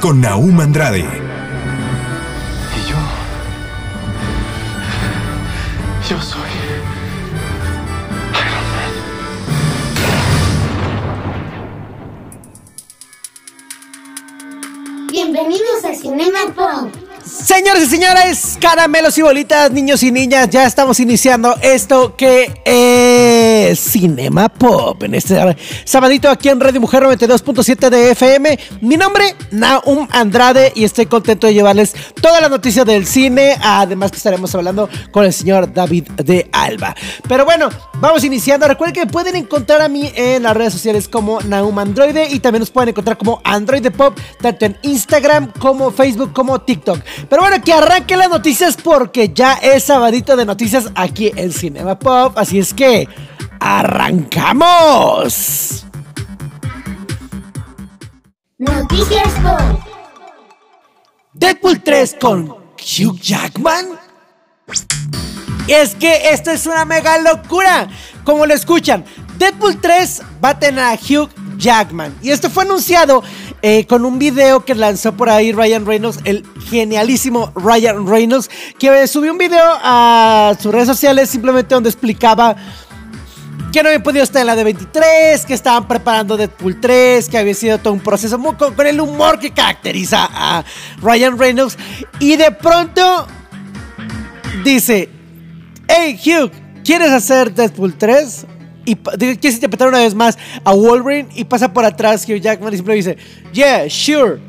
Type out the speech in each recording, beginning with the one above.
Con Naum Andrade, Y yo. Yo soy. Bienvenidos a Cinema Pop. Señores y señores, caramelos y bolitas, niños y niñas, ya estamos iniciando esto que es Cinema Pop en este sabadito aquí en Radio Mujer 92.7 de FM. Mi nombre, Naum Andrade, y estoy contento de llevarles toda la noticia del cine, además que estaremos hablando con el señor David de Alba. Pero bueno, vamos iniciando. Recuerden que pueden encontrar a mí en las redes sociales como Naum Androide y también nos pueden encontrar como Androide Pop, tanto en Instagram como Facebook como TikTok. Pero bueno, que arranque las noticias porque ya es sabadito de noticias aquí en Cinema Pop. Así es que arrancamos. Noticias. Deadpool 3 con Hugh Jackman. Y es que esto es una mega locura. Como lo escuchan, Deadpool 3 va a tener a Hugh Jackman. Y esto fue anunciado eh, con un video que lanzó por ahí Ryan Reynolds, el genialísimo Ryan Reynolds, que subió un video a sus redes sociales simplemente donde explicaba que no había podido estar en la de 23, que estaban preparando Deadpool 3, que había sido todo un proceso muy con, el humor que caracteriza a Ryan Reynolds. Y de pronto dice, hey Hugh, ¿quieres hacer Deadpool 3? Y ¿quieres interpretar una vez más a Wolverine? Y pasa por atrás Hugh Jackman y siempre dice, yeah, sure.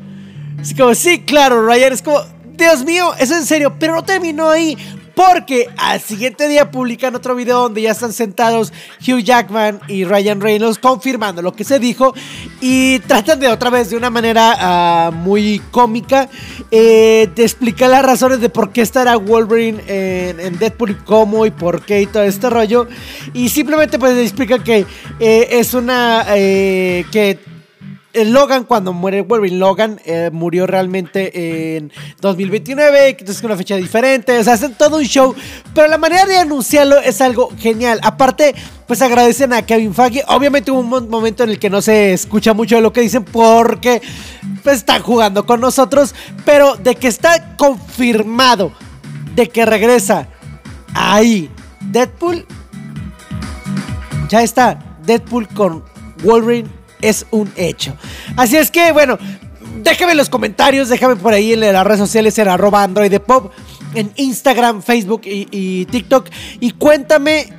Así como, sí, claro, Ryan. Es como, Dios mío, es en serio. Pero no terminó ahí. Porque al siguiente día publican otro video donde ya están sentados Hugh Jackman y Ryan Reynolds confirmando lo que se dijo. Y tratan de otra vez, de una manera ah, muy cómica, eh, de explicar las razones de por qué estará Wolverine en, Deadpool y cómo y por qué y todo este rollo. Y simplemente pues explica que eh, es una... eh, que Logan, cuando muere Wolverine, Logan eh, murió realmente en 2029, que es una fecha diferente, o sea, hacen todo un show, pero la manera de anunciarlo es algo genial. Aparte, pues agradecen a Kevin Feige. Obviamente hubo un mo- momento en el que no se escucha mucho de lo que dicen porque pues, están jugando con nosotros, pero de que está confirmado de que regresa ahí Deadpool, ya está. Deadpool con Wolverine es un hecho. Así es que, bueno, déjame en los comentarios, déjame por ahí en las redes sociales en arroba Android Pop, en Instagram, Facebook y, TikTok. Y cuéntame,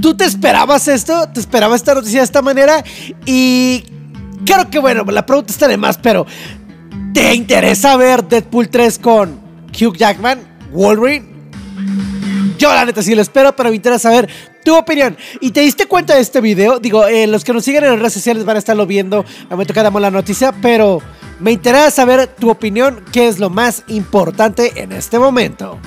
¿tú te esperabas esto? ¿Te esperabas esta noticia de esta manera? Y creo que, bueno, la pregunta está de más, pero ¿te interesa ver Deadpool 3 con Hugh Jackman, Wolverine? Yo la neta sí lo espero, pero me interesa saber tu opinión. ¿Y te diste cuenta de este video? Digo, eh, los que nos siguen en las redes sociales van a estarlo viendo al momento que damos la noticia, pero me interesa saber tu opinión, qué es lo más importante en este momento.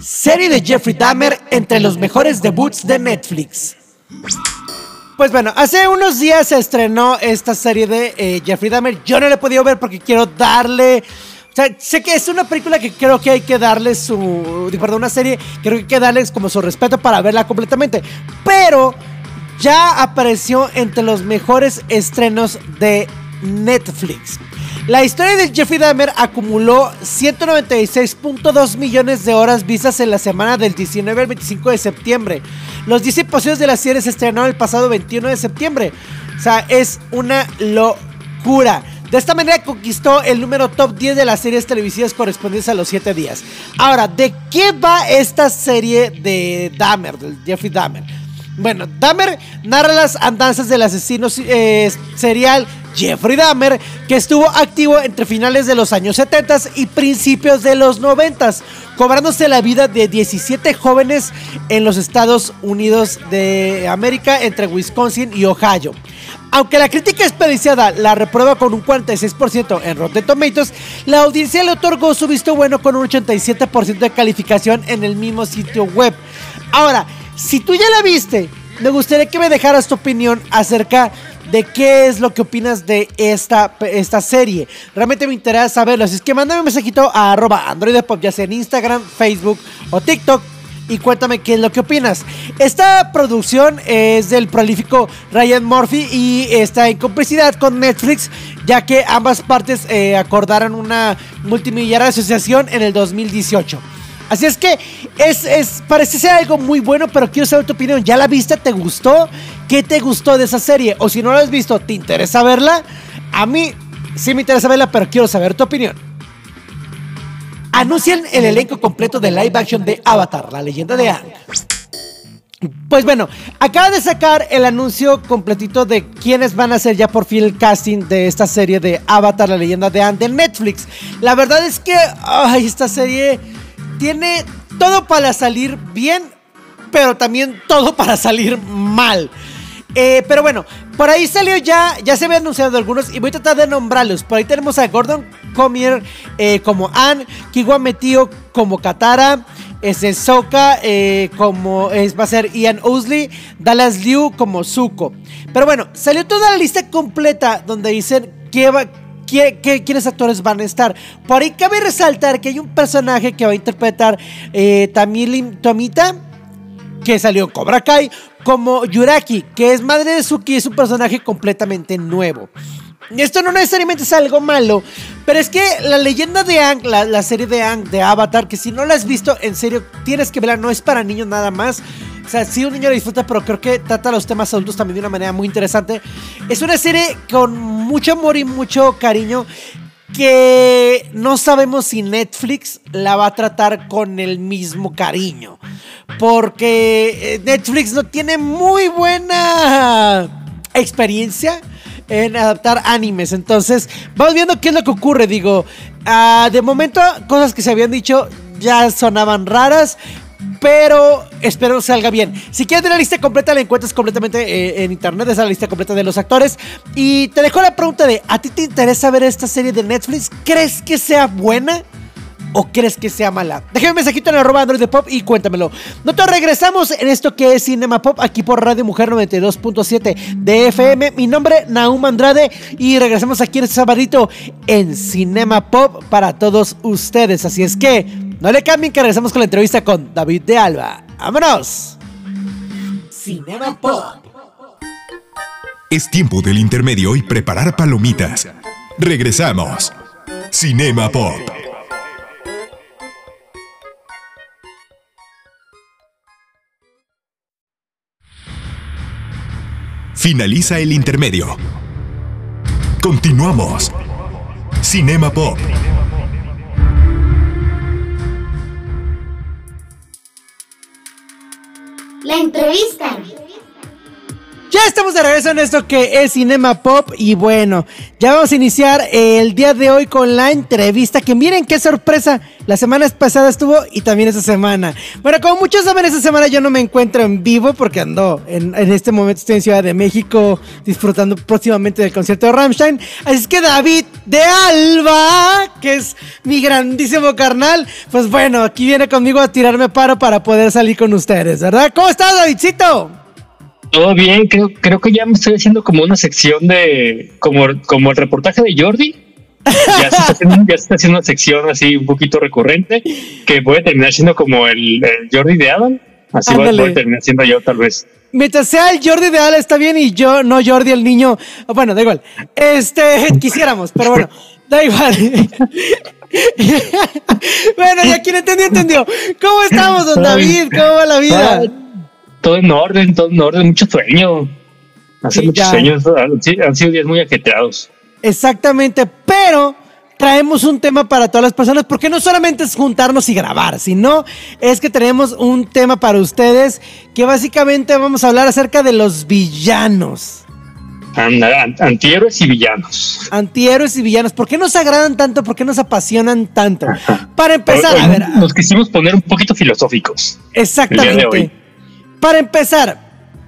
Serie de Jeffrey Dahmer entre los mejores debuts de Netflix. Pues bueno, hace unos días se estrenó esta serie de eh, Jeffrey Dahmer. Yo no la he podido ver porque quiero darle. Sea, sé que es una película que creo que hay que darle su. Perdón, una serie creo que hay que darles como su respeto para verla completamente. Pero ya apareció entre los mejores estrenos de Netflix. La historia de Jeffrey Dahmer acumuló 196.2 millones de horas vistas en la semana del 19 al 25 de septiembre. Los 10 episodios de la serie se estrenaron el pasado 21 de septiembre. O sea, es una locura. De esta manera conquistó el número top 10 de las series televisivas correspondientes a los 7 días. Ahora, ¿de qué va esta serie de Dahmer, del Jeffrey Dahmer? Bueno, Dahmer narra las andanzas del asesino eh, serial Jeffrey Dahmer, que estuvo activo entre finales de los años 70 y principios de los 90, cobrándose la vida de 17 jóvenes en los Estados Unidos de América, entre Wisconsin y Ohio. Aunque la crítica expediciada la reprueba con un 46% en Rotten Tomatoes, la audiencia le otorgó su visto bueno con un 87% de calificación en el mismo sitio web. Ahora, si tú ya la viste, me gustaría que me dejaras tu opinión acerca de qué es lo que opinas de esta, esta serie. Realmente me interesa saberlo. Así es que mándame un mensajito a arroba androidepop, ya sea en Instagram, Facebook o TikTok. Y cuéntame qué es lo que opinas. Esta producción es del prolífico Ryan Murphy y está en complicidad con Netflix, ya que ambas partes eh, acordaron una multimillonaria asociación en el 2018. Así es que es, es, parece ser algo muy bueno, pero quiero saber tu opinión. ¿Ya la viste? ¿Te gustó? ¿Qué te gustó de esa serie? O si no la has visto, ¿te interesa verla? A mí sí me interesa verla, pero quiero saber tu opinión. Anuncian el elenco completo de live action de Avatar, la leyenda de Aang. Pues bueno, acaba de sacar el anuncio completito de quiénes van a ser ya por fin el casting de esta serie de Avatar, la leyenda de Aang de Netflix. La verdad es que ay, esta serie tiene todo para salir bien, pero también todo para salir mal. Eh, pero bueno, por ahí salió ya, ya se habían anunciado algunos y voy a tratar de nombrarlos. Por ahí tenemos a Gordon Comier eh, como Anne, Kiwa Metio como Katara, ese Soka eh, como es, va a ser Ian Ousley, Dallas Liu como Zuko. Pero bueno, salió toda la lista completa donde dicen va, quiénes actores van a estar. Por ahí cabe resaltar que hay un personaje que va a interpretar eh, Tamilin Tomita, que salió Cobra Kai, como Yuraki, que es madre de Suki, es un personaje completamente nuevo. Esto no necesariamente es algo malo, pero es que la leyenda de Ang, la, serie de Ang de Avatar, que si no la has visto, en serio, tienes que verla, no es para niños nada más. O sea, sí un niño la disfruta, pero creo que trata los temas adultos también de una manera muy interesante. Es una serie con mucho amor y mucho cariño que no sabemos si Netflix la va a tratar con el mismo cariño. Porque eh, Netflix no tiene muy buena experiencia en adaptar animes. Entonces, vamos viendo qué es lo que ocurre. Digo, ah, de momento, cosas que se habían dicho ya sonaban raras pero espero salga bien. Si quieres ver la lista completa, la encuentras completamente eh, en internet, es la lista completa de los actores. Y te dejo la pregunta de, ¿a ti te interesa ver esta serie de Netflix? ¿Crees que sea buena? ¿O crees que sea mala? Déjame un mensajito en arroba Android de Pop y cuéntamelo. Nosotros regresamos en esto que es Cinema Pop aquí por Radio Mujer 92.7 de FM. Mi nombre Naum Andrade y regresamos aquí en este sabadito en Cinema Pop para todos ustedes. Así es que no le cambien que regresamos con la entrevista con David de Alba. ¡Vámonos! Cinema Pop. Es tiempo del intermedio y preparar palomitas. Regresamos. Cinema Pop. Finaliza el intermedio. Continuamos. Cinema Pop. La entrevista. Ya estamos de regreso en esto que es Cinema Pop y bueno, ya vamos a iniciar el día de hoy con la entrevista que miren qué sorpresa, la semana pasada estuvo y también esta semana. Bueno, como muchos saben, esta semana yo no me encuentro en vivo porque ando en, este momento estoy en Ciudad de México disfrutando próximamente del concierto de Rammstein. Así es que David de Alba, que es mi grandísimo carnal, pues bueno, aquí viene conmigo a tirarme paro para poder salir con ustedes, ¿verdad? ¿Cómo estás, Davidcito? Todo bien, creo, creo que ya me estoy haciendo como una sección de, como, como el reportaje de Jordi. Ya se, está haciendo, ya se está haciendo una sección así un poquito recurrente que puede terminar siendo como el, Jordi de Adam. Así voy, a terminar siendo yo tal vez. Mientras sea el Jordi de Adam está bien y yo, no Jordi el niño. Bueno, da igual. Este, quisiéramos, pero bueno, da igual. bueno, ya quien entendió, entendió. ¿Cómo estamos, don David? ¿Cómo va la vida? Todo en orden, todo en orden, mucho sueño. Hace muchos sueños, han sido días muy ajetreados. Exactamente, pero traemos un tema para todas las personas, porque no solamente es juntarnos y grabar, sino es que tenemos un tema para ustedes que básicamente vamos a hablar acerca de los villanos. Antihéroes y villanos. Antihéroes y villanos. ¿Por qué nos agradan tanto? ¿Por qué nos apasionan tanto? Para empezar, a ver. Nos quisimos poner un poquito filosóficos. Exactamente. Para empezar,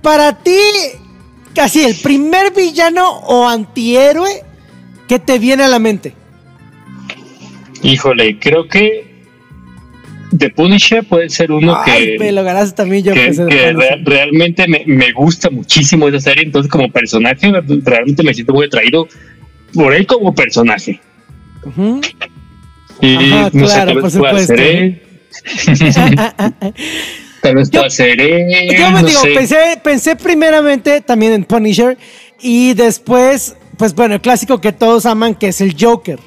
para ti, casi el primer villano o antihéroe que te viene a la mente. Híjole, creo que The Punisher puede ser uno Ay, que, me lo ganaste también yo. que- que re- realmente me, me gusta muchísimo esa serie. Entonces, como personaje, realmente me siento muy atraído por él como personaje. Ujú. Y Ajá, no sé, claro, tal por supuesto. ser él. Tal vez Yo- pueda ser él. Yo me digo, sé. pensé, pensé primeramente también en Punisher y después, pues bueno, el clásico que todos aman, que es el Joker,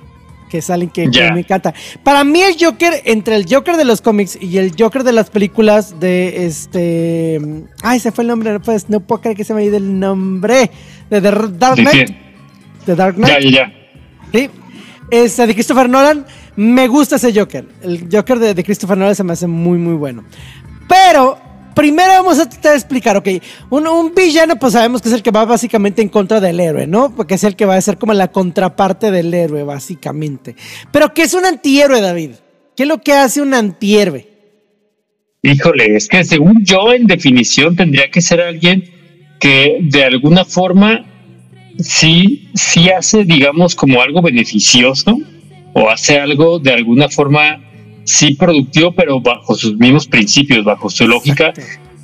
que es alguien que, que Ya. me encanta. Para mí el Joker, entre el Joker de los cómics y el Joker de las películas de este... Ay, se fue el nombre, no, puedes- no puedo creer que se me ha ido el nombre. De The Dark ¿De Knight. The Dark Knight. Ya, ya, ya. Sí. Este, de Christopher Nolan, me gusta ese Joker. El Joker de, de Christopher Nolan se me hace muy, muy bueno. Pero, primero vamos a tratar de explicar, ok, un, un villano, pues sabemos que es el que va básicamente en contra del héroe, ¿no? Porque es el que va a ser como la contraparte del héroe, básicamente. Pero, ¿qué es un antihéroe, David? ¿Qué es lo que hace un antihéroe? Híjole, es que según yo, en definición, tendría que ser alguien que de alguna forma sí, sí hace, digamos, como algo beneficioso o hace algo de alguna forma sí productivo, pero bajo sus mismos principios, bajo su lógica,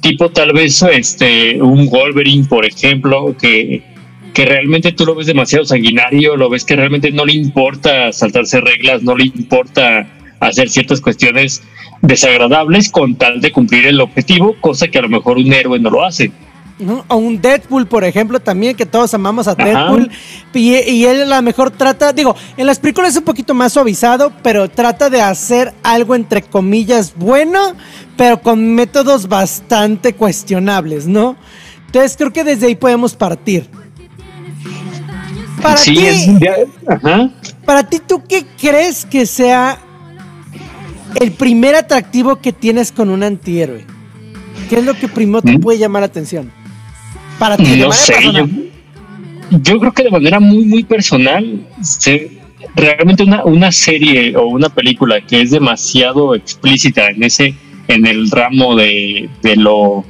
tipo tal vez este un Wolverine, por ejemplo, que, que realmente tú lo ves demasiado sanguinario, lo ves que realmente no le importa saltarse reglas, no le importa hacer ciertas cuestiones desagradables con tal de cumplir el objetivo, cosa que a lo mejor un héroe no lo hace. O un Deadpool, por ejemplo, también, que todos amamos a Ajá. Deadpool. Y, y él a lo mejor trata, digo, en las películas es un poquito más suavizado, pero trata de hacer algo entre comillas bueno, pero con métodos bastante cuestionables, ¿no? Entonces creo que desde ahí podemos partir. Para sí, ti, es- ya- ajá. para ti, ¿tú qué crees que sea el primer atractivo que tienes con un antihéroe? ¿Qué es lo que primero te Mm. puede llamar la atención? Para ti, No sé, yo, yo creo que de manera muy, muy personal, se- realmente una, una serie o una película que es demasiado explícita en ese, en el ramo de, de lo,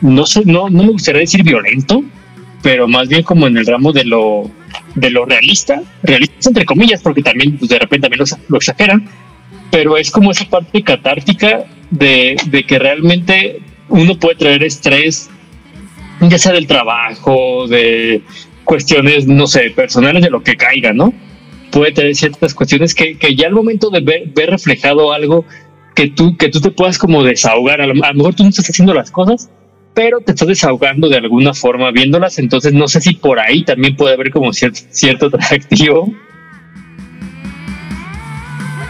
no sé, no, no me gustaría decir violento, pero más bien como en el ramo de lo, de lo realista, realista entre comillas, porque también pues, de repente también lo, lo exageran, pero es como esa parte catártica de, de que realmente uno puede traer estrés ya sea del trabajo, de cuestiones, no sé, personales, de lo que caiga, ¿no? Puede tener ciertas cuestiones que, que ya al momento de ver, ver reflejado algo que tú, que tú te puedas como desahogar, a lo, mejor tú no estás haciendo las cosas, pero te estás desahogando de alguna forma viéndolas, entonces no sé si por ahí también puede haber como cierto, cierto atractivo.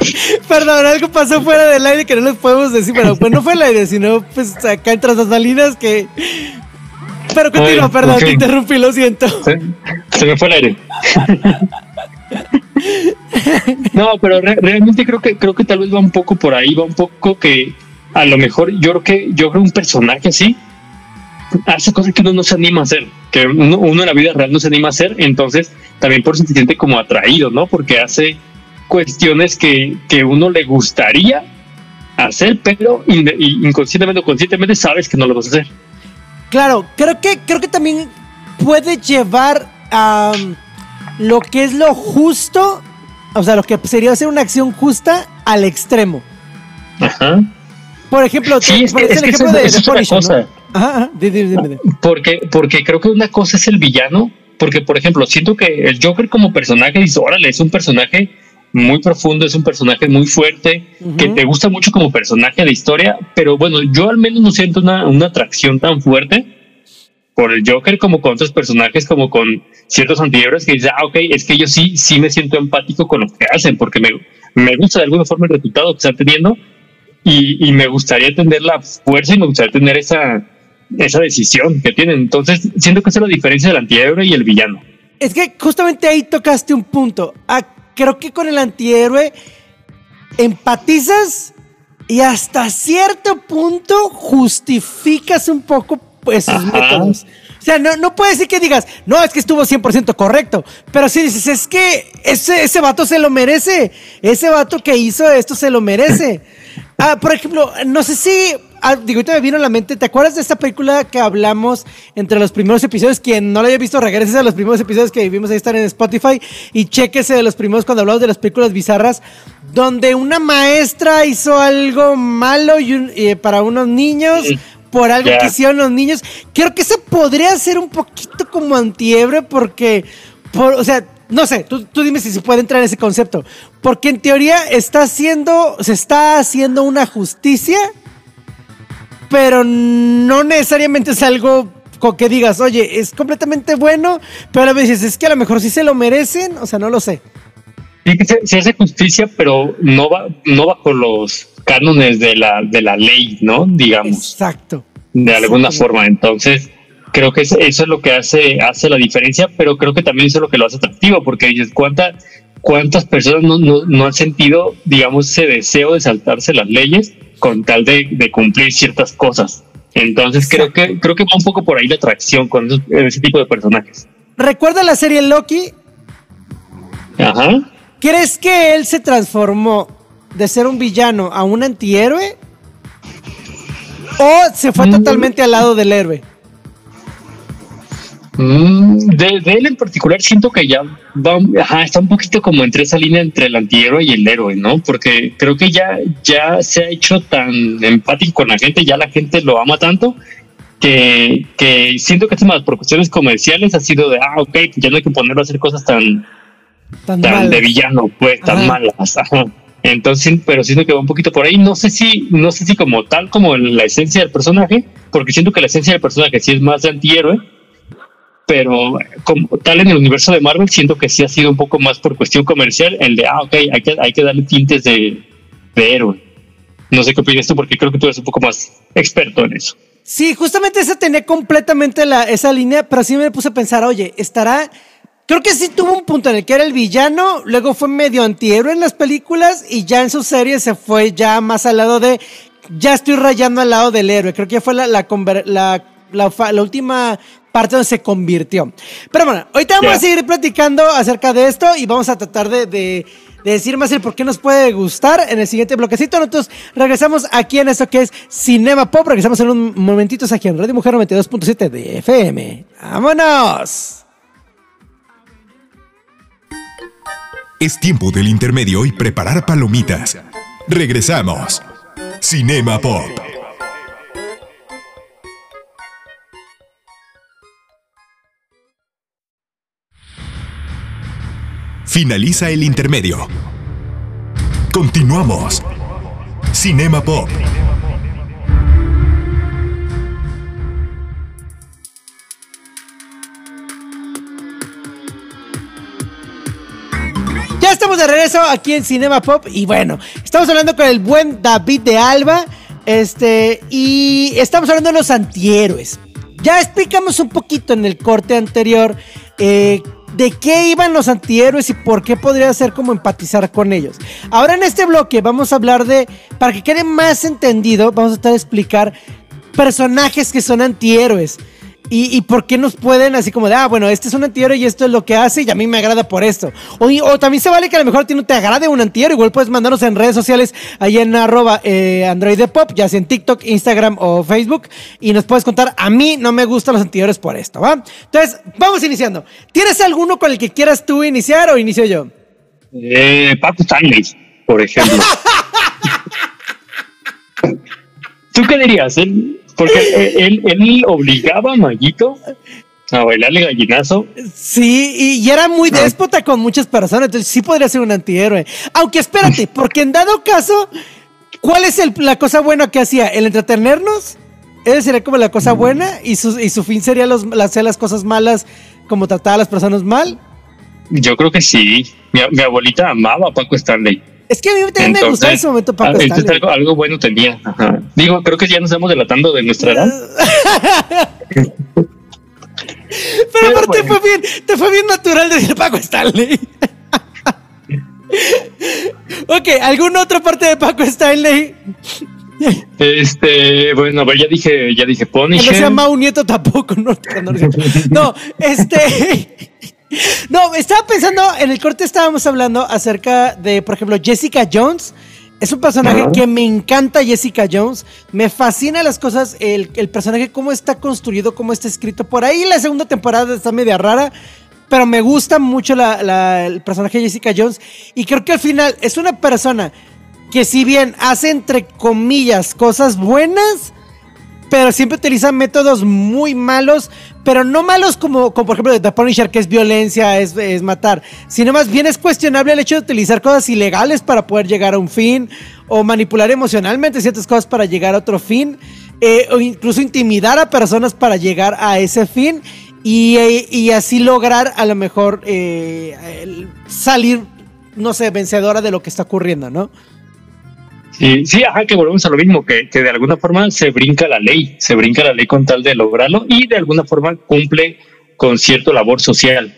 Perdón, algo pasó fuera del aire que no les podemos decir, pero pues no fue el aire, sino pues acá las salinas que... Pero continúa, perdón, te interrumpí, lo siento. Se, se me fue el aire. No, pero re- realmente creo que creo que tal vez va un poco por ahí, va un poco que a lo mejor yo creo que yo creo un personaje así hace cosas que uno no se anima a hacer, que uno, uno en la vida real no se anima a hacer, entonces también por eso se siente como atraído, ¿no? Porque hace cuestiones que, que uno le gustaría hacer, pero in- inconscientemente o conscientemente sabes que no lo vas a hacer. Claro, creo que, creo que también puede llevar a um, lo que es lo justo, o sea, lo que sería hacer una acción justa al extremo. Ajá. Por ejemplo, Sí, es que, pones es el que ejemplo de, cosa. Ajá, ajá, di- di- dime, dime. Porque, porque creo que una cosa es el villano, porque por ejemplo, siento que el Joker como personaje, dice, órale, es un personaje muy profundo, es un personaje muy fuerte, que te gusta mucho como personaje de historia, pero bueno, yo al menos no siento una, una atracción tan fuerte por el Joker como con otros personajes, como con ciertos antihéroes que dicen, ah, ok, es que yo sí, sí me siento empático con lo que hacen, porque me, me gusta de alguna forma el resultado que están teniendo y, y me gustaría tener la fuerza y me gustaría tener esa, esa decisión que tienen. Entonces, siento que esa es la diferencia del antihéroe y el villano. Es que justamente ahí tocaste un punto. Creo que con el antihéroe empatizas y hasta cierto punto justificas un poco Ajá. métodos. O sea, no, no puedes decir que digas, no, es que estuvo 100% correcto. Pero si dices, es que ese, ese vato se lo merece. Ese vato que hizo esto se lo merece. Ah, por ejemplo, no sé si ah, digo, ahorita me vino a la mente, ¿te acuerdas de esta película que hablamos entre los primeros episodios? Quien no la haya visto, regrese a los primeros episodios que vimos ahí estar en Spotify y chequese de los primeros cuando hablamos de las películas bizarras, donde una maestra hizo algo malo y un- eh, para unos niños. Por algo Ya. que hicieron los niños. Creo que eso podría ser un poquito como antiebre porque, por, o sea, no sé, tú, tú dime si se puede entrar en ese concepto. Porque en teoría está haciendo, se está haciendo una justicia, pero no necesariamente es algo con que digas, oye, es completamente bueno, pero a veces es que a lo mejor sí se lo merecen, o sea, no lo sé. Sí se, se hace justicia, pero no va, no bajo los cánones de la, de la ley, ¿no? Digamos, Exacto. de alguna forma. Entonces, creo que eso, eso es lo que hace, hace la diferencia, pero creo que también eso es lo que lo hace atractivo, porque dices, ¿cuánta, ¿cuántas personas no, no, no han sentido, digamos, ese deseo de saltarse las leyes con tal de, de cumplir ciertas cosas? Entonces, creo que, creo que va un poco por ahí la atracción con esos- ese tipo de personajes. ¿Recuerda la serie Loki? Ajá. ¿Crees que él se transformó de ser un villano a un antihéroe? ¿O se fue Mm. totalmente al lado del héroe? Mm, de, de él en particular siento que ya va, ajá, está un poquito como entre esa línea entre el antihéroe y el héroe, ¿no? Porque creo que ya, ya se ha hecho tan empático con la gente, ya la gente lo ama tanto, que, que siento que más por cuestiones comerciales ha sido de, ah, ok, ya no hay que ponerlo a hacer cosas tan, Tan de villano, pues, tan Ajá. malas. Ajá. Entonces, pero siento que va un poquito por ahí. No sé si, no sé si como tal, como la esencia del personaje, porque siento que la esencia del personaje sí es más de antihéroe, pero como tal en el universo de Marvel siento que sí ha sido un poco más por cuestión comercial el de, ah, ok, hay que, hay que darle tintes de, de héroe. No sé qué opinas tú, porque creo que tú eres un poco más experto en eso. Sí, justamente esa tenía completamente la, esa línea, pero sí me puse a pensar, oye, estará. Creo que sí tuvo un punto en el que era el villano, luego fue medio antihéroe en las películas y ya en sus series se fue ya más al lado de. Ya estoy rayando al lado del héroe. Creo que fue la, la, la, la última parte donde se convirtió. Pero bueno, ahorita vamos a seguir platicando acerca de esto y vamos a tratar de, de- de decir más el por qué nos puede gustar en el siguiente bloquecito. Nosotros regresamos aquí en esto que es Cinema Pop. Regresamos en un momentito aquí en Radio Mujer 92.7 de FM. ¡Vámonos! Es tiempo del intermedio y preparar palomitas. Regresamos. Cinema Pop. Finaliza el intermedio. Continuamos. Cinema Pop. Ya estamos de regreso aquí en Cinema Pop y bueno, estamos hablando con el buen David de Alba, este, y estamos hablando de los antihéroes. Ya explicamos un poquito en el corte anterior eh, de qué iban los antihéroes y por qué podría ser como empatizar con ellos. Ahora en este bloque vamos a hablar de, para que quede más entendido, vamos a de explicar personajes que son antihéroes. Y, y por qué nos pueden así como de, ah, bueno, este es un antihéroe y esto es lo que hace y a mí me agrada por esto. O, también se vale que a lo mejor a ti no te agrade un antihéroe, igual puedes mandarnos en redes sociales ahí en arroba eh, Android de Pop, ya sea en TikTok, Instagram o Facebook, y nos puedes contar, a mí no me gustan los antihéroes por esto, ¿va? Entonces, vamos iniciando. ¿Tienes alguno con el que quieras tú iniciar o inicio yo? Eh, Paco Stanley, por ejemplo. ¿Tú qué dirías? Él, porque eh, él, él obligaba a Maguito a bailarle gallinazo. Sí, y, y era muy déspota con muchas personas, entonces sí podría ser un antihéroe. Aunque espérate, porque en dado caso, ¿cuál es el- la cosa buena que hacía? ¿El entretenernos? Esa sería como la cosa buena y su, y su fin sería los, hacer las cosas malas, como tratar a las personas mal. Yo creo que sí. Mi, mi abuelita amaba a Paco Stanley. Es que a mí también me gustaba en ese momento Paco ah, entonces Stanley. algo, algo bueno tenía. Ajá. Digo, creo que ya nos estamos delatando de nuestra edad. Pero aparte bueno. fue bien, te fue bien natural decir Paco Stanley. ok, ¿alguna otra parte de Paco Stanley? Este, bueno, a ver, ya dije, ya dije Que no Punisher. sea Mau Nieto tampoco, no, no, este. No, estaba pensando, en el corte estábamos hablando acerca de, por ejemplo, Jessica Jones. Es un personaje que me encanta Jessica Jones. Me fascina las cosas, el, el, personaje, cómo está construido, cómo está escrito. Por ahí la segunda temporada está media rara, pero me gusta mucho la, la, el personaje de Jessica Jones. Y creo que al final es una persona que si bien hace entre comillas cosas buenas, pero siempre utiliza métodos muy malos, pero no malos como, por ejemplo de The Punisher, que es violencia, es, matar, sino más bien es cuestionable el hecho de utilizar cosas ilegales para poder llegar a un fin, o manipular emocionalmente ciertas cosas para llegar a otro fin, eh, o incluso intimidar a personas para llegar a ese fin, y, y así lograr a lo mejor eh, salir, no sé, vencedora de lo que está ocurriendo, ¿no? Sí, sí, ajá, que volvemos a lo mismo, que, que, de alguna forma se brinca la ley, se brinca la ley con tal de lograrlo y de alguna forma cumple con cierto labor social.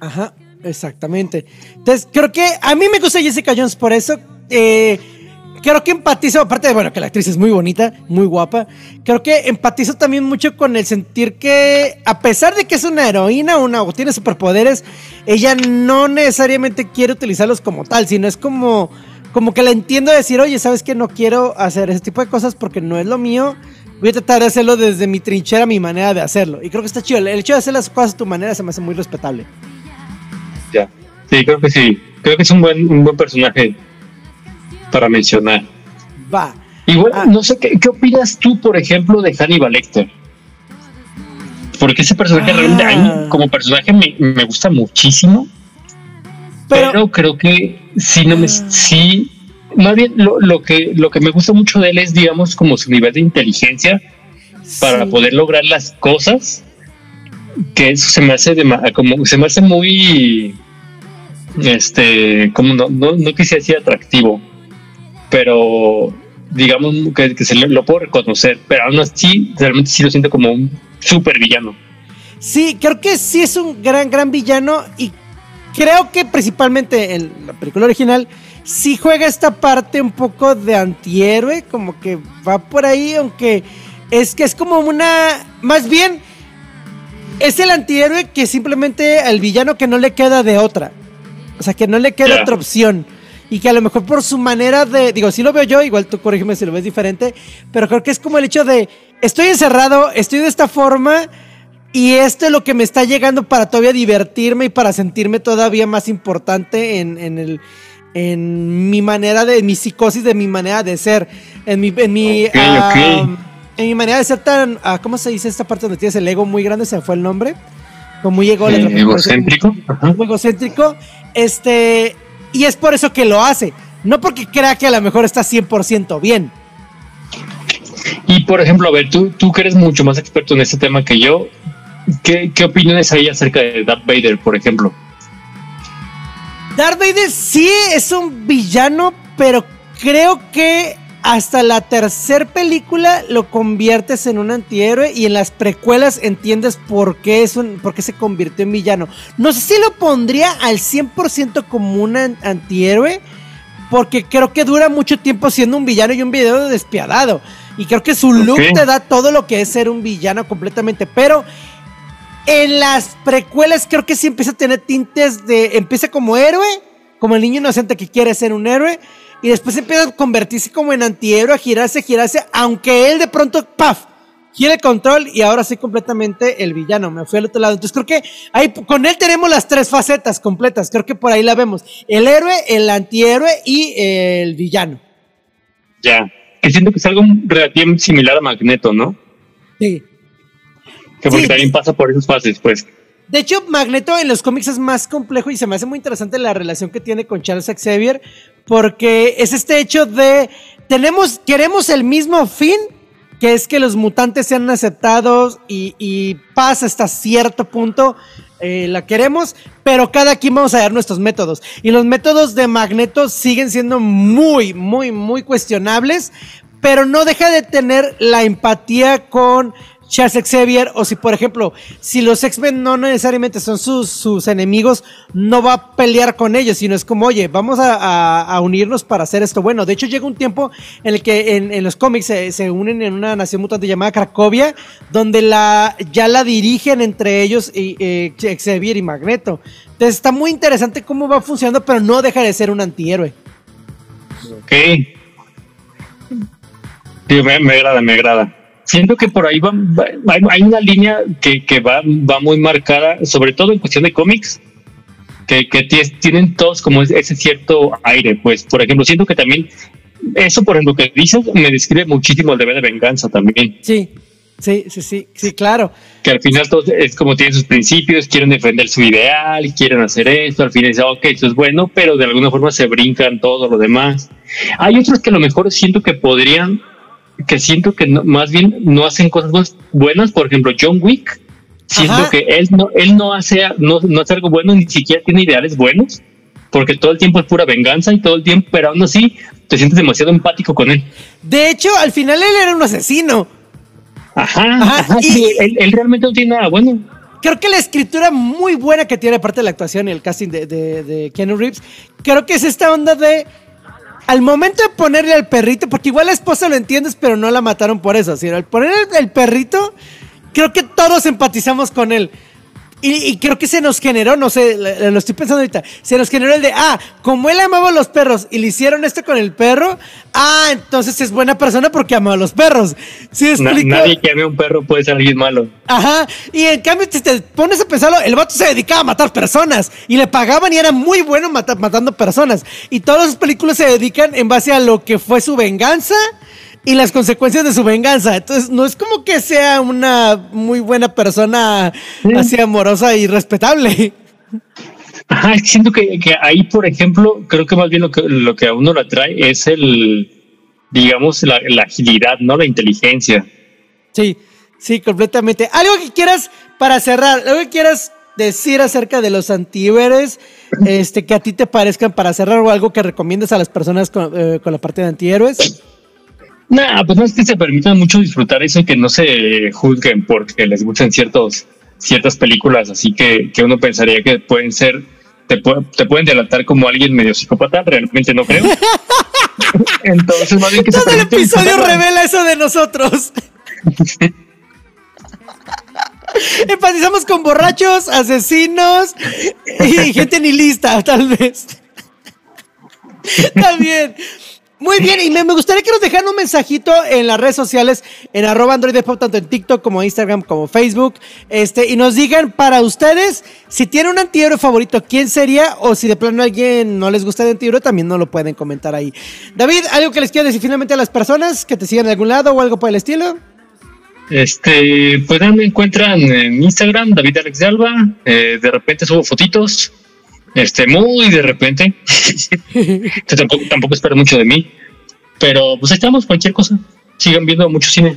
Ajá, exactamente. Entonces, creo que a mí me gusta Jessica Jones por eso. Eh, creo que empatizo, aparte de, bueno, que la actriz es muy bonita, muy guapa, creo que empatizo también mucho con el sentir que, a pesar de que es una heroína una, o tiene superpoderes, ella no necesariamente quiere utilizarlos como tal, sino es como como que la entiendo decir, oye, ¿sabes que No quiero hacer ese tipo de cosas porque no es lo mío. Voy a tratar de hacerlo desde mi trinchera, mi manera de hacerlo. Y creo que está chido. El hecho de hacer las cosas a tu manera se me hace muy respetable. Ya. Sí, creo que sí. Creo que es un buen, un buen personaje para mencionar. Va. Igual, ah. no sé, ¿qué, ¿qué, opinas tú, por ejemplo, de Hannibal Lecter? Porque ese personaje ah. realmente, como personaje, me, me gusta muchísimo. Pero, pero, creo que sí, no me, sí, más bien lo, lo, que, lo que me gusta mucho de él es, digamos, como su nivel de inteligencia para poder lograr las cosas, que eso se me hace, de, como, se me hace muy, este, como no, no, no quisiera decir atractivo, pero digamos que, que se lo, lo, puedo reconocer, pero aún así, realmente sí lo siento como un super villano. Sí, creo que sí es un gran, gran villano y creo que principalmente en la película original sí juega esta parte un poco de antihéroe, como que va por ahí, aunque es que es como una, más bien, es el antihéroe que simplemente al villano que no le queda de otra, o sea, que no le queda yeah. otra opción. Y que a lo mejor por su manera de, digo, si lo veo yo, igual tú corrígeme si lo ves diferente, pero creo que es como el hecho de, estoy encerrado, estoy de esta forma, y esto es lo que me está llegando para todavía divertirme y para sentirme todavía más importante en, en, el, en mi manera de, en mi psicosis, de mi manera de ser, en mi, en mi, okay, en mi manera de ser tan, uh, ¿cómo se dice esta parte donde tienes el ego muy grande? Se fue el nombre, como muy ego, eh, egocéntrico, muy egocéntrico, este, y es por eso que lo hace, no porque crea que a lo mejor está 100% bien. Y por ejemplo, a ver, tú, tú que eres mucho más experto en este tema que yo, ¿Qué, ¿Qué, opiniones hay acerca de Darth Vader, por ejemplo? Darth Vader sí es un villano, pero creo que hasta la tercera película lo conviertes en un antihéroe y en las precuelas entiendes por qué, es un, por qué se convirtió en villano. No sé si lo pondría al 100% como un antihéroe, porque creo que dura mucho tiempo siendo un villano y un video despiadado. Y creo que su look okay. te da todo lo que es ser un villano completamente, pero en las precuelas creo que sí empieza a tener tintes de. Empieza como héroe, como el niño inocente que quiere ser un héroe, y después empieza a convertirse como en antihéroe, a girarse, a girarse, aunque él de pronto, ¡paf! Quiere el control y ahora sí completamente el villano. Me fui al otro lado. Entonces creo que ahí con él tenemos las tres facetas completas. Creo que por ahí la vemos. El héroe, el antihéroe y el villano. Ya. Que siento que es algo relativamente similar a Magneto, ¿no? Sí. Que porque sí. también pasa por esas fases, pues. De hecho, Magneto en los cómics es más complejo y se me hace muy interesante la relación que tiene con Charles Xavier, porque es este hecho de tenemos, queremos el mismo fin, que es que los mutantes sean aceptados y, y pasa hasta cierto punto. Eh, la queremos, pero cada quien vamos a dar nuestros métodos. Y los métodos de Magneto siguen siendo muy, muy, muy cuestionables, pero no deja de tener la empatía con Charles Xavier, o si por ejemplo, si los X-Men no necesariamente son sus, sus, enemigos, no va a pelear con ellos, sino es como, oye, vamos a, unirnos para hacer esto. Bueno, de hecho llega un tiempo en el que en, en los cómics se, se, unen en una nación mutante llamada Cracovia, donde la, ya la dirigen entre ellos y, eh, Xavier y Magneto. Entonces está muy interesante cómo va funcionando, pero no deja de ser un antihéroe. Ok, Sí, me, me agrada, me agrada. Siento que por ahí va, va- hay, una línea que, que va, va muy marcada, sobre todo en cuestión de cómics, que, que tie- tienen todos como ese cierto aire. Pues, por ejemplo, siento que también eso, por ejemplo, que dices, me describe muchísimo el deber de venganza también. Sí, sí, sí, sí, sí, claro. Que al final todos es como tienen sus principios, quieren defender su ideal, quieren hacer esto, al final dicen, ok, esto es bueno, pero de alguna forma se brincan todo lo demás. Hay otros que a lo mejor siento que podrían, que siento que no- más bien no hacen cosas buenas- por ejemplo, John Wick. Siento Ajá. que él no, él no hace, no, no hace algo bueno, ni siquiera tiene ideales buenos, porque todo el tiempo es pura venganza y todo el tiempo, pero aún así te sientes demasiado empático con él. De hecho, al final él era un asesino. Ajá, Ajá, ajá, y- sí, él, él realmente no tiene nada bueno. Creo que la escritura muy buena que tiene, aparte de la actuación y el casting de, de, de Keanu Reeves, creo que es esta onda de. Al momento de ponerle al perrito, porque igual la esposa lo entiendes, pero no la mataron por eso. Sino al poner el, el perrito, creo que todos empatizamos con él. Y, y creo que se nos generó, no sé, lo estoy pensando ahorita, se nos generó el de, ah, como él amaba a los perros y le hicieron esto con el perro, ah, entonces es buena persona porque ama a los perros. ¿Sí Na- nadie que ame a un perro puede alguien malo. Ajá, y en cambio, si te pones a pensarlo, el vato se dedicaba a matar personas y le pagaban y era muy bueno mata- matando personas. Y todas las películas se dedican en base a lo que fue su venganza y las consecuencias de su venganza. Entonces, no es como que sea una muy buena persona así amorosa y respetable. Ajá, siento que, que ahí, por ejemplo, creo que más bien lo que, lo que a uno lo atrae es el, digamos, la, la agilidad, ¿no? La inteligencia. Sí, sí, completamente. Algo que quieras para cerrar, algo que quieras decir acerca de los antihéroes, este, que a ti te parezcan para cerrar o algo que recomiendes a las personas con, eh, con la parte de antihéroes. Nah, pues no es que se permitan mucho disfrutar eso y que no se juzguen porque les gustan ciertos, ciertas películas, así que, que uno pensaría que pueden ser, te, te pueden delatar como alguien medio psicópata, realmente no creo. Entonces, más bien que se Todo el episodio revela eso de nosotros. Empatizamos con borrachos, asesinos y gente ni lista, tal vez. Bien. Muy bien, y me, gustaría que nos dejaran un mensajito en las redes sociales, en arroba Android de Pop, tanto en TikTok como Instagram como Facebook, este, y nos digan para ustedes si tienen un antihéroe favorito, quién sería, o si de plano alguien no les gusta el antihéroe, también no lo pueden comentar ahí. David, ¿algo que les quieras decir finalmente a las personas que te sigan en algún lado o algo por el estilo? Este, pues me encuentran en Instagram, David Alex de Alba. eh, de repente subo fotitos. Este, muy de repente. Tampoco espero mucho de mí. Pero pues ahí estamos, cualquier cosa. Sigan viendo mucho cine.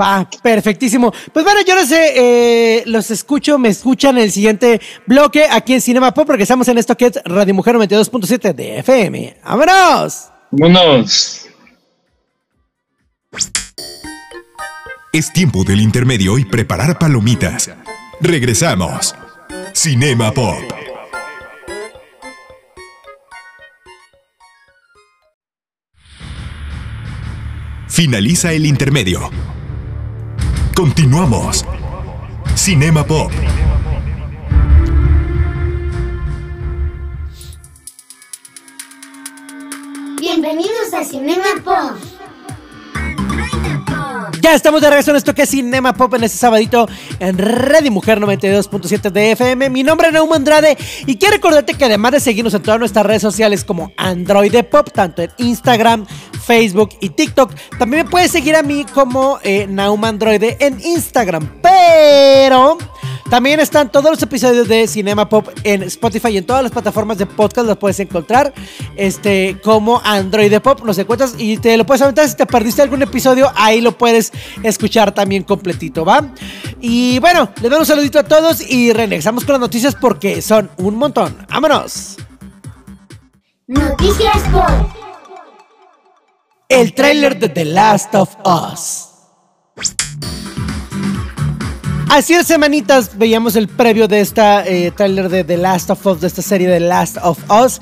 Va, perfectísimo. Pues bueno, yo no sé, eh, los escucho, me escuchan en el siguiente bloque aquí en Cinema Pop, porque estamos en esto que es Radio Mujer 92.7 de FM. ¡Vámonos! Vámonos. Es tiempo del intermedio y preparar palomitas. Regresamos. Cinema Pop. Finaliza el intermedio. Continuamos. Cinema Pop. Ya estamos de regreso en esto que es Cinema Pop en este sabadito en Radio Mujer 92.7 de FM. Mi nombre es Naum Andrade y quiero recordarte que además de seguirnos en todas nuestras redes sociales como Android Pop, tanto en Instagram, Facebook y TikTok, también me puedes seguir a mí como eh, Naum Androide en Instagram. Pero también están todos los episodios de Cinema Pop en Spotify y en todas las plataformas de podcast los puedes encontrar este como Android de Pop, nos encuentras y te lo puedes aventar si te perdiste algún episodio, ahí lo puedes escuchar también completito, ¿va? Y bueno, les doy un saludito a todos y regresamos con las noticias porque son un montón. ¡Vámonos! Noticias Pop. El tráiler de The Last of Us. Hace semanitas veíamos el previo de esta eh, tráiler de The Last of Us, de esta serie The Last of Us.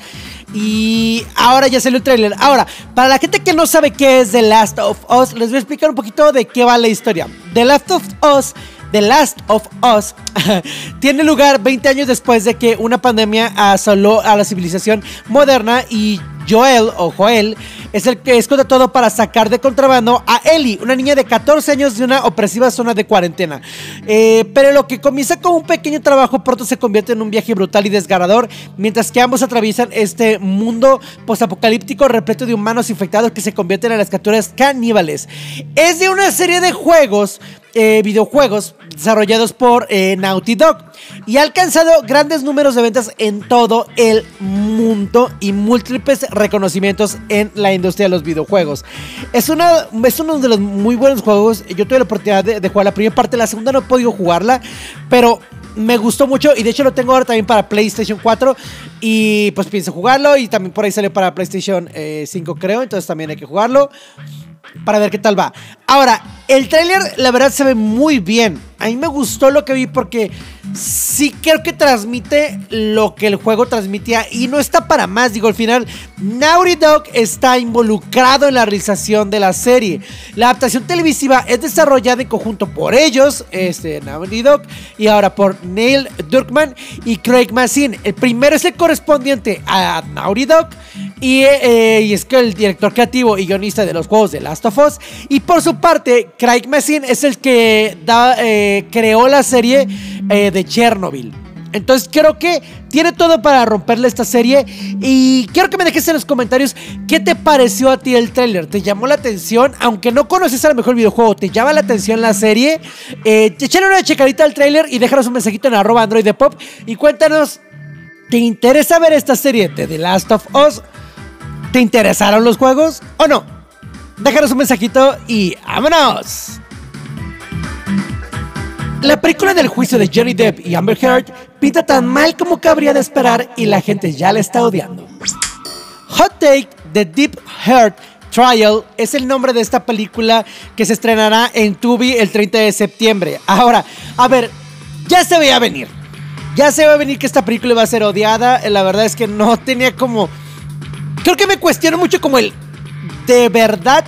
Y ahora ya salió el tráiler. Ahora, para la gente que no sabe qué es The Last of Us, les voy a explicar un poquito de qué va la historia. The Last of Us The Last of Us tiene lugar 20 años después de que una pandemia asoló a la civilización moderna y Joel o Joel es el que es todo para sacar de contrabando a Ellie, una niña de 14 años de una opresiva zona de cuarentena. Eh, pero lo que comienza con un pequeño trabajo pronto se convierte en un viaje brutal y desgarrador, mientras que ambos atraviesan este mundo postapocalíptico repleto de humanos infectados que se convierten en las criaturas caníbales. Es de una serie de juegos eh, videojuegos desarrollados por eh, Naughty Dog y ha alcanzado grandes números de ventas en todo el mundo y múltiples reconocimientos en la industria de los videojuegos. Es, es uno de los muy buenos juegos. Yo tuve la oportunidad de, jugar la primera parte, la segunda no he podido jugarla, pero me gustó mucho y de hecho lo tengo ahora también para PlayStation 4 y pues pienso jugarlo y también por ahí sale para PlayStation 5 eh, creo, entonces también hay que jugarlo para ver qué tal va. Ahora, el tráiler la verdad se ve muy bien. A mí me gustó lo que vi porque sí creo que transmite lo que el juego transmitía y no está para más. Digo, al final, Naughty Dog está involucrado en la realización de la serie. La adaptación televisiva es desarrollada en conjunto por ellos, este, Naughty Dog, y ahora por Neil Druckmann y Craig Mazin. El primero es el correspondiente a Naughty Dog y, eh, y, es que el director creativo y guionista de los juegos de Last of Us. Y por su parte, Craig Mazin es el que da, eh, creó la serie eh, de Chernobyl. Entonces creo que tiene todo para romperle esta serie. Y quiero que me dejes en los comentarios qué te pareció a ti el tráiler. ¿Te llamó la atención? Aunque no conoces a lo mejor el videojuego, ¿te llama la atención la serie? Eh, una checadita al tráiler y déjanos un mensajito en arroba Android de Pop. Y cuéntanos, ¿te interesa ver esta serie de The Last of Us? ¿Te interesaron los juegos o no? Déjanos un mensajito y ¡vámonos! La película del juicio de Johnny Depp y Amber Heard pinta tan mal como cabría de esperar y la gente ya la está odiando. Hot Take The Deep Heart Trial es el nombre de esta película que se estrenará en Tubi el 30 de septiembre. Ahora, a ver, ya se veía venir. Ya se va a venir que esta película va a ser odiada. La verdad es que no tenía como Creo que me cuestiono mucho como el, ¿de verdad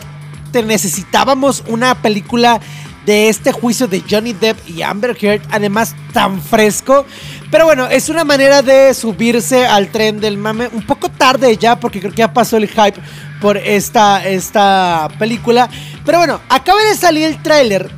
te necesitábamos una película de este juicio de Johnny Depp y Amber Heard, además tan fresco? Pero bueno, es una manera de subirse al tren del mame un poco tarde ya, porque creo que ya pasó el hype por esta, esta película. Pero bueno, acaba de salir el tráiler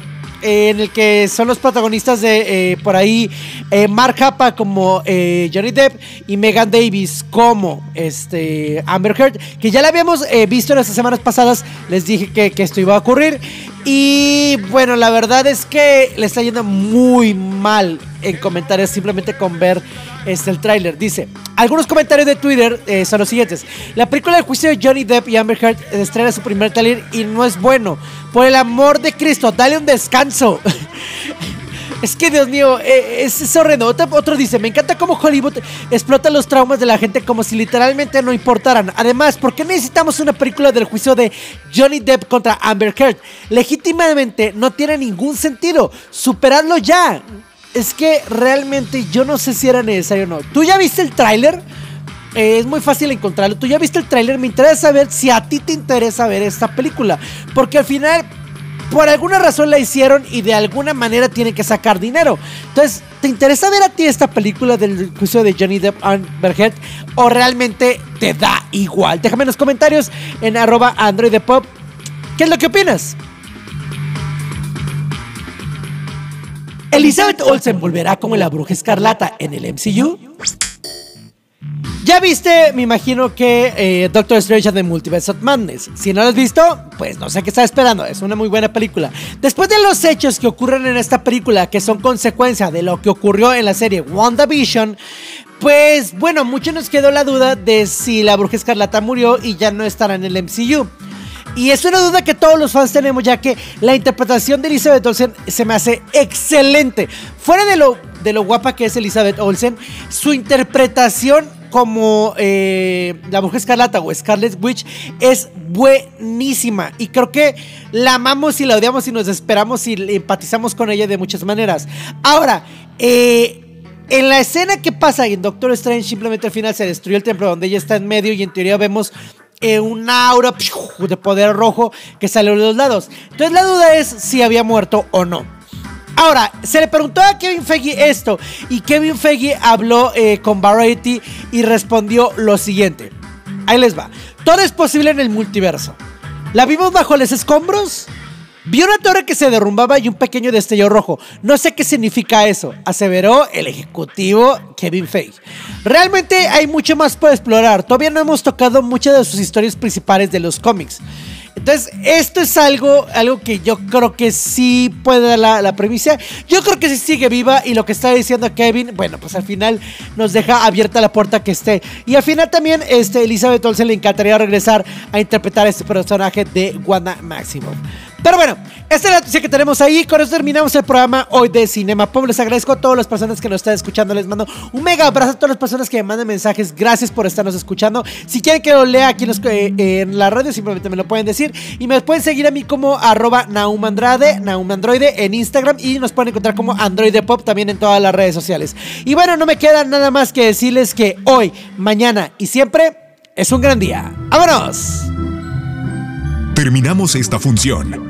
en el que son los protagonistas de eh, por ahí eh, Mark Hapa como eh, Johnny Depp y Megan Davis como este Amber Heard, que ya la habíamos visto en las semanas pasadas, les dije que, esto iba a ocurrir. Y bueno, la verdad es que le está yendo muy mal en comentarios simplemente con ver este, el tráiler. Dice, algunos comentarios de Twitter eh, son los siguientes. La película del juicio de Johnny Depp y Amber Heard estrena su primer tráiler y no es bueno. Por el amor de Cristo, dale un descanso. Es que, Dios mío, eh, es, horrendo. Otro, dice, me encanta cómo Hollywood explota los traumas de la gente como si literalmente no importaran. Además, ¿por qué necesitamos una película del juicio de Johnny Depp contra Amber Heard? Legítimamente no tiene ningún sentido. Superadlo ya. Es que realmente yo no sé si era necesario o no. ¿Tú ya viste el tráiler? Eh, es muy fácil encontrarlo. Tú ya viste el tráiler. Me interesa saber si a ti te interesa ver esta película. Porque al final, por alguna razón la hicieron y de alguna manera tienen que sacar dinero. Entonces, ¿te interesa ver a ti esta película del juicio de Johnny Depp Amber? ¿O realmente te da igual? Déjame en los comentarios en arroba Android. ¿Qué es lo que opinas? ¿Elizabeth Olsen volverá como la bruja escarlata en el MCU? Ya viste, me imagino que eh, Doctor Strange de Multiverse of Madness. Si no lo has visto, pues no sé qué estás esperando. Es una muy buena película. Después de los hechos que ocurren en esta película, que son consecuencia de lo que ocurrió en la serie WandaVision, pues bueno, mucho nos quedó la duda de si la bruja escarlata murió y ya no estará en el MCU. Y es una duda que todos los fans tenemos, ya que la interpretación de Elizabeth Olsen se me hace excelente. Fuera de lo, de lo guapa que es Elizabeth Olsen, su interpretación como eh, la mujer escarlata o Scarlet Witch es buenísima. Y creo que la amamos y la odiamos y nos esperamos y empatizamos con ella de muchas maneras. Ahora, eh. En la escena que pasa en Doctor Strange, simplemente al final se destruyó el templo donde ella está en medio y en teoría vemos eh, un aura de poder rojo que sale de los lados. Entonces la duda es si había muerto o no. Ahora, se le preguntó a Kevin Feige esto y Kevin Feige habló eh, con Variety y respondió lo siguiente. Ahí les va. Todo es posible en el multiverso. ¿La vimos bajo los escombros? Vi una torre que se derrumbaba y un pequeño destello rojo. No sé qué significa eso, aseveró el ejecutivo Kevin Feige. Realmente hay mucho más por explorar. Todavía no hemos tocado muchas de sus historias principales de los cómics. Entonces, esto es algo, algo que yo creo que sí puede dar la, la premisa. Yo creo que sí sigue viva y lo que está diciendo Kevin, bueno, pues al final nos deja abierta la puerta que esté. Y al final también, este, Elizabeth Olsen le encantaría regresar a interpretar a este personaje de Wanda Maximoff. Pero bueno, esta es la noticia que tenemos ahí. Con eso terminamos el programa hoy de Cinema Pop. Les agradezco a todas las personas que nos están escuchando. Les mando un mega abrazo a todas las personas que me mandan mensajes. Gracias por estarnos escuchando. Si quieren que lo lea aquí en, los- eh, la radio, simplemente me lo pueden decir. Y me pueden seguir a mí como arroba naumandrade, naumandroide en Instagram. Y nos pueden encontrar como Android Pop también en todas las redes sociales. Y bueno, no me queda nada más que decirles que hoy, mañana y siempre es un gran día. ¡Vámonos! Terminamos esta función.